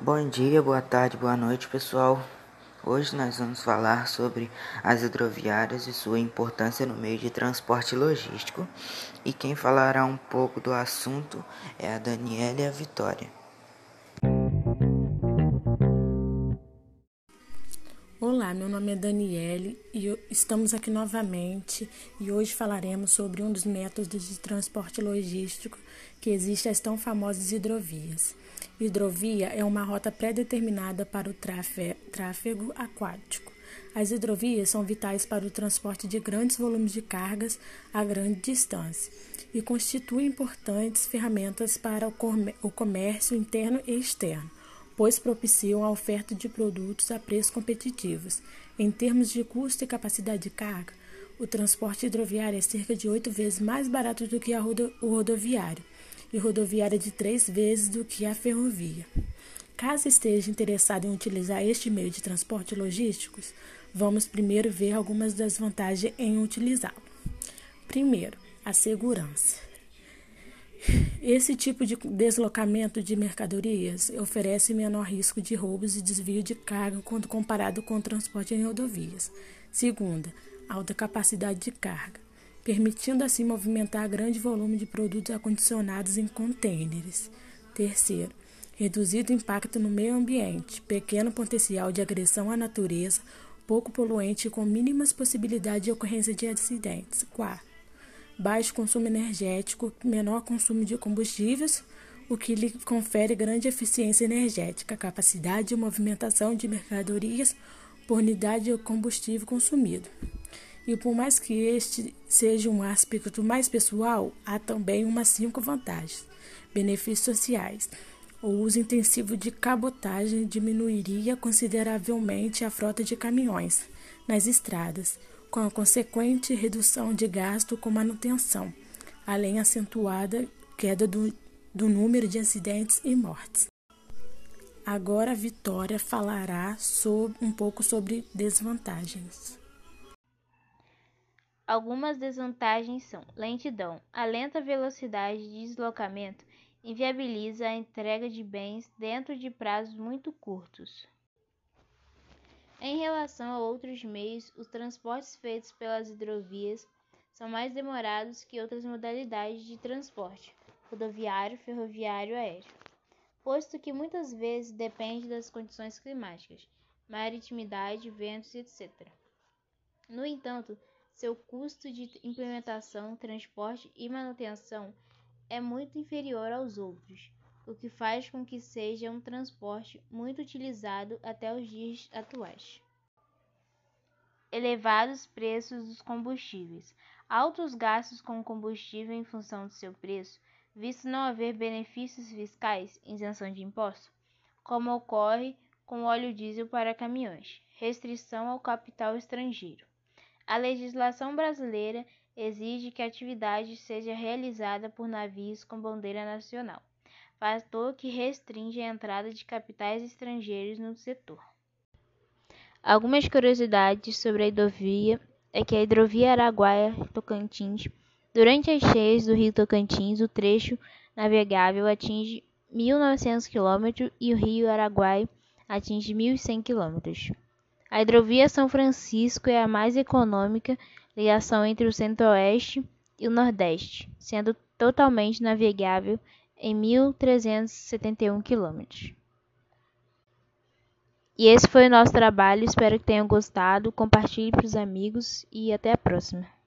Bom dia, boa tarde, boa noite, pessoal. Hoje nós vamos falar sobre as hidroviárias e sua importância no meio de transporte logístico. E quem falará um pouco do assunto é a Daniela e a Vitória. Olá, meu nome é Daniele e estamos aqui novamente e hoje falaremos sobre um dos métodos de transporte logístico que existe as tão famosas hidrovias. Hidrovia é uma rota pré-determinada para o tráfego aquático. As hidrovias são vitais para o transporte de grandes volumes de cargas a grande distância e constituem importantes ferramentas para o comércio interno e externo, pois propiciam a oferta de produtos a preços competitivos. Em termos de custo e capacidade de carga, o transporte hidroviário é cerca de oito vezes mais barato do que o rodoviário e rodoviária de três vezes do que a ferrovia. Caso esteja interessado em utilizar este meio de transporte logístico, vamos primeiro ver algumas das vantagens em utilizá-lo. Primeiro, a segurança. Esse tipo de deslocamento de mercadorias oferece menor risco de roubos e desvio de carga quando comparado com o transporte em rodovias. Segunda, alta capacidade de carga permitindo assim movimentar grande volume de produtos acondicionados em contêineres. Terceiro, reduzido impacto no meio ambiente, pequeno potencial de agressão à natureza, pouco poluente com mínimas possibilidades de ocorrência de acidentes. Quarto, baixo consumo energético, menor consumo de combustíveis, o que lhe confere grande eficiência energética, capacidade de movimentação de mercadorias por unidade de combustível consumido. E por mais que este seja um aspecto mais pessoal, há também umas cinco vantagens. Benefícios sociais. O uso intensivo de cabotagem diminuiria consideravelmente a frota de caminhões nas estradas, com a consequente redução de gasto com manutenção, além acentuada queda do, do número de acidentes e mortes. Agora a Vitória falará sobre, um pouco sobre desvantagens. Algumas desvantagens são lentidão. A lenta velocidade de deslocamento inviabiliza a entrega de bens dentro de prazos muito curtos. Em relação a outros meios, os transportes feitos pelas hidrovias são mais demorados que outras modalidades de transporte, rodoviário, ferroviário e aéreo, posto que muitas vezes depende das condições climáticas, maritimidade, ventos, etc. No entanto, seu custo de implementação, transporte e manutenção é muito inferior aos outros, o que faz com que seja um transporte muito utilizado até os dias atuais. Elevados preços dos combustíveis. Altos gastos com combustível em função do seu preço, visto não haver benefícios fiscais, isenção de impostos, como ocorre com óleo diesel para caminhões, restrição ao capital estrangeiro. A legislação brasileira exige que a atividade seja realizada por navios com bandeira nacional, fator que restringe a entrada de capitais estrangeiros no setor. Algumas curiosidades sobre a hidrovia é que a hidrovia Araguaia-Tocantins, durante as cheias do rio Tocantins, o trecho navegável atinge 1.900 km e o rio Araguaia atinge 1.100 km. A hidrovia São Francisco é a mais econômica ligação entre o Centro-Oeste e o Nordeste, sendo totalmente navegável em 1.371 km. E esse foi o nosso trabalho, espero que tenham gostado, compartilhe para os amigos e até a próxima.